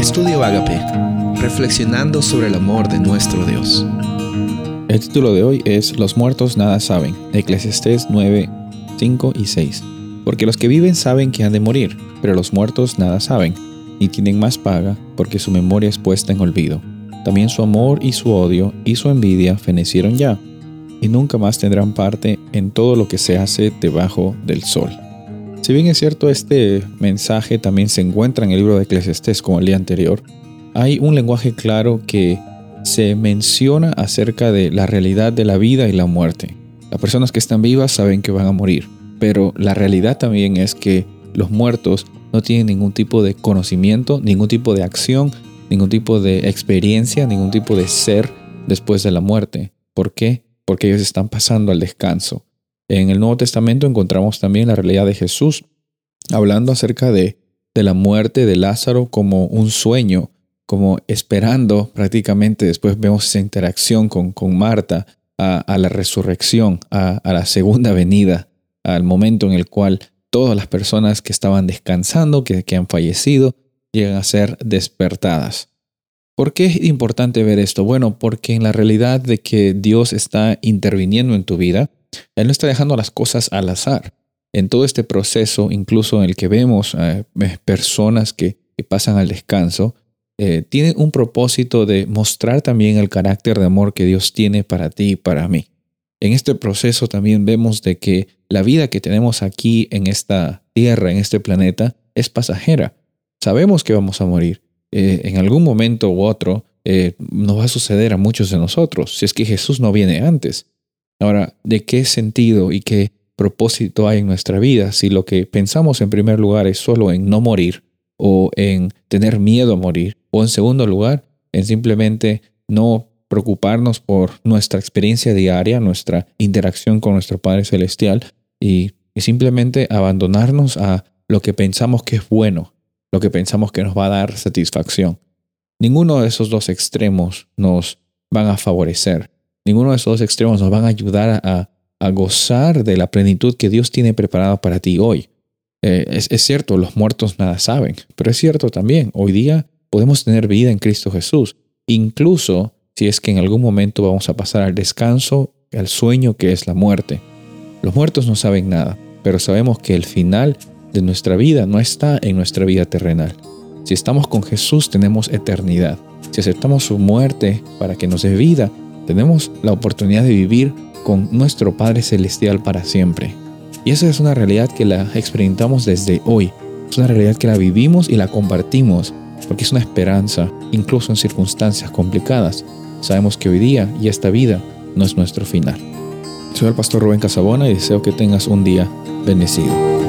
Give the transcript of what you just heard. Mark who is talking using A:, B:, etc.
A: Estudio Agape, reflexionando sobre el amor de nuestro Dios.
B: El título de hoy es Los muertos nada saben, Eclesiastés 9, 5 y 6. Porque los que viven saben que han de morir, pero los muertos nada saben, ni tienen más paga, porque su memoria es puesta en olvido. También su amor y su odio y su envidia fenecieron ya, y nunca más tendrán parte en todo lo que se hace debajo del sol. Si bien es cierto, este mensaje también se encuentra en el libro de Eclesiastés como el día anterior, hay un lenguaje claro que se menciona acerca de la realidad de la vida y la muerte. Las personas que están vivas saben que van a morir, pero la realidad también es que los muertos no tienen ningún tipo de conocimiento, ningún tipo de acción, ningún tipo de experiencia, ningún tipo de ser después de la muerte. ¿Por qué? Porque ellos están pasando al descanso. En el Nuevo Testamento encontramos también la realidad de Jesús, hablando acerca de, de la muerte de Lázaro como un sueño, como esperando prácticamente, después vemos esa interacción con, con Marta, a, la resurrección, a, la segunda venida, al momento en el cual todas las personas que estaban descansando, que, que han fallecido, llegan a ser despertadas. ¿Por qué es importante ver esto? Bueno, porque en la realidad de que Dios está interviniendo en tu vida, él no está dejando las cosas al azar. En todo este proceso, incluso en el que vemos eh, personas que, pasan al descanso, eh, tiene un propósito de mostrar también el carácter de amor que Dios tiene para ti y para mí. En este proceso también vemos de que la vida que tenemos aquí en esta tierra, en este planeta, es pasajera. Sabemos que vamos a morir. Eh, en algún momento u otro nos va a suceder a muchos de nosotros, si es que Jesús no viene antes. Ahora, ¿de qué sentido y qué propósito hay en nuestra vida si lo que pensamos en primer lugar es solo en no morir o en tener miedo a morir o en segundo lugar en simplemente no preocuparnos por nuestra experiencia diaria, nuestra interacción con nuestro Padre Celestial y, simplemente abandonarnos a lo que pensamos que es bueno, lo que pensamos que nos va a dar satisfacción. Ninguno de esos dos extremos nos van a favorecer. Ninguno de esos dos extremos nos van a ayudar a, gozar de la plenitud que Dios tiene preparada para ti hoy. Eh, es, cierto, los muertos nada saben, pero es cierto también, hoy día podemos tener vida en Cristo Jesús, incluso si es que en algún momento vamos a pasar al descanso, al sueño que es la muerte. Los muertos no saben nada, pero sabemos que el final de nuestra vida no está en nuestra vida terrenal. Si estamos con Jesús tenemos eternidad. Si aceptamos su muerte para que nos dé vida, tenemos la oportunidad de vivir con nuestro Padre Celestial para siempre. Y esa es una realidad que la experimentamos desde hoy. Es una realidad que la vivimos y la compartimos porque es una esperanza, incluso en circunstancias complicadas. Sabemos que hoy día y esta vida no es nuestro final. Soy el pastor Rubén Casabona y deseo que tengas un día bendecido.